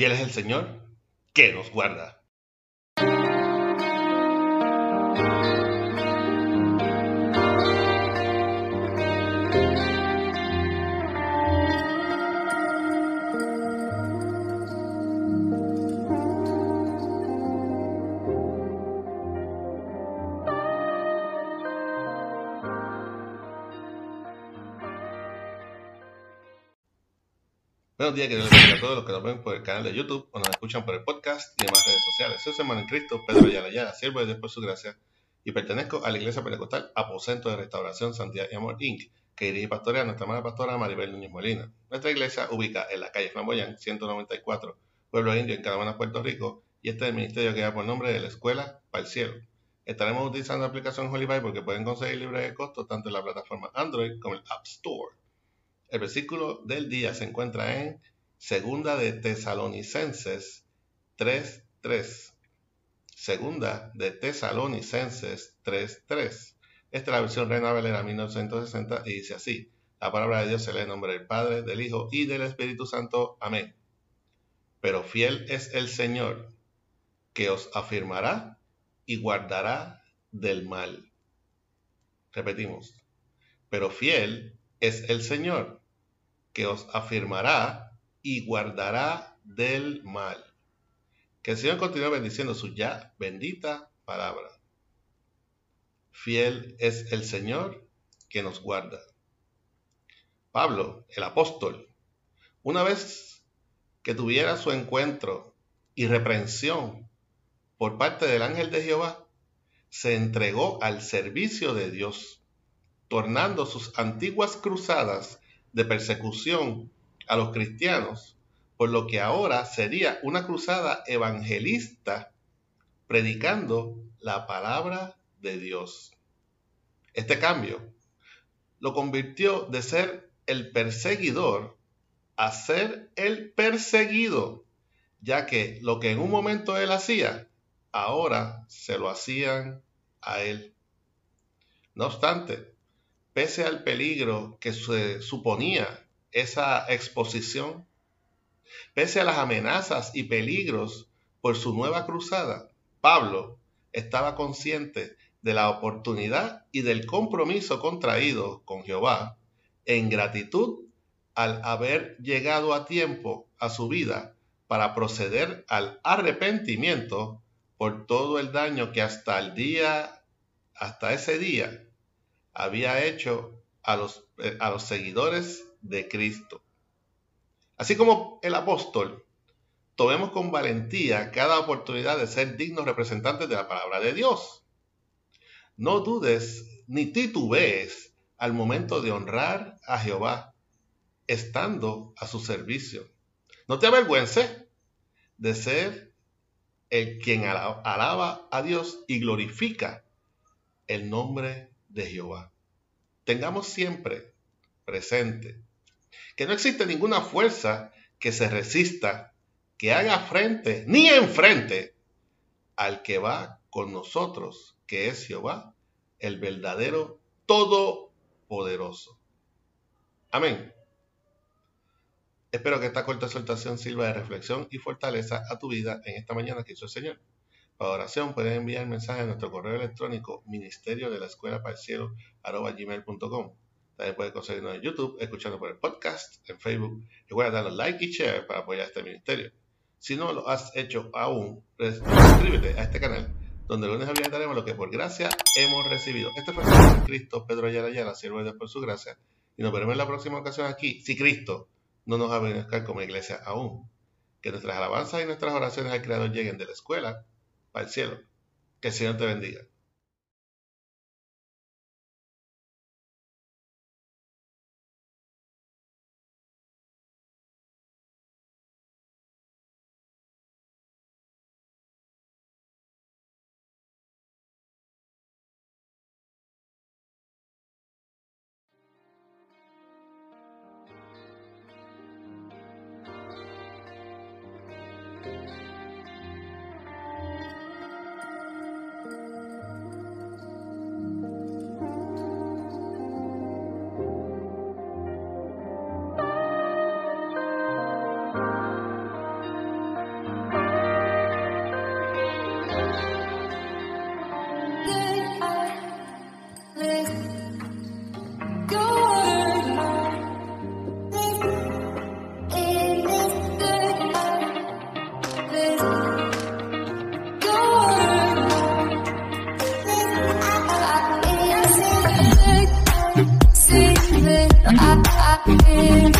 Fiel es el Señor que nos guarda. Buenos días, queridos a todos los que nos ven por el canal de YouTube o nos escuchan por el podcast y demás redes sociales. Soy su hermano en Cristo, Pedro Ayala siervo de Dios por su gracia, y pertenezco a la Iglesia Pentecostal Aposento de Restauración Santidad y Amor Inc., que dirige y pastorea nuestra amada pastora Maribel Núñez Molina. Nuestra iglesia ubica en la calle Flamboyán, 194, Pueblo Indio, en Cadamana, Puerto Rico, y este es el ministerio que da por nombre de la Escuela para el Cielo. Estaremos utilizando la aplicación Holy Bible porque pueden conseguir libre de costo tanto en la plataforma Android como el App Store. El versículo del día se encuentra en Segunda de Tesalonicenses 3.3. Segunda de Tesalonicenses 3.3. Esta es la versión Reina Valera 1960 y dice así. La palabra de Dios se lee en nombre del Padre, del Hijo y del Espíritu Santo. Amén. Pero fiel es el Señor, que os afirmará y guardará del mal. Repetimos. Pero fiel es el Señor, que os afirmará y guardará del mal. Que el Señor continúe bendiciendo su ya bendita palabra. Fiel es el Señor que nos guarda. Pablo, el apóstol, una vez que tuviera su encuentro y reprensión por parte del ángel de Jehová, se entregó al servicio de Dios, tornando sus antiguas cruzadas de persecución a los cristianos, por lo que ahora sería una cruzada evangelista predicando la palabra de Dios. Este cambio lo convirtió de ser el perseguidor a ser el perseguido, ya que lo que en un momento él hacía, ahora se lo hacían a él. No obstante, pese al peligro que se suponía esa exposición, pese a las amenazas y peligros por su nueva cruzada, Pablo estaba consciente de la oportunidad y del compromiso contraído con Jehová en gratitud al haber llegado a tiempo a su vida para proceder al arrepentimiento por todo el daño que hasta el día, hasta ese día, había hecho a los, eh, a los seguidores de Cristo. Así como el apóstol, tomemos con valentía cada oportunidad de ser dignos representantes de la palabra de Dios. No dudes ni titubees al momento de honrar a Jehová, estando a su servicio. No te avergüences de ser el quien alaba a Dios y glorifica el nombre de Jehová. Tengamos siempre presente que no existe ninguna fuerza que se resista, que haga frente ni enfrente al que va con nosotros, que es Jehová, el verdadero todopoderoso. Amén. Espero que esta corta exhortación sirva de reflexión y fortaleza a tu vida en esta mañana que hizo el Señor. Para oración puedes enviar mensaje a nuestro correo electrónico ministerio de la escuela para el cielo. También puedes conseguirnos en YouTube, escuchando por el podcast, en Facebook. Recuerda darle like y share para apoyar este ministerio. Si no lo has hecho aún, pues, suscríbete a este canal, donde lunes a viernes daremos lo que por gracia hemos recibido. Este fue el Cristo, Pedro Ayala Ayala, siervo de Dios por su gracia. Y nos veremos en la próxima ocasión aquí, si Cristo no nos ha venido a como iglesia aún. Que nuestras alabanzas y nuestras oraciones al Creador lleguen de la escuela para cielo. Que el Señor te bendiga. popping.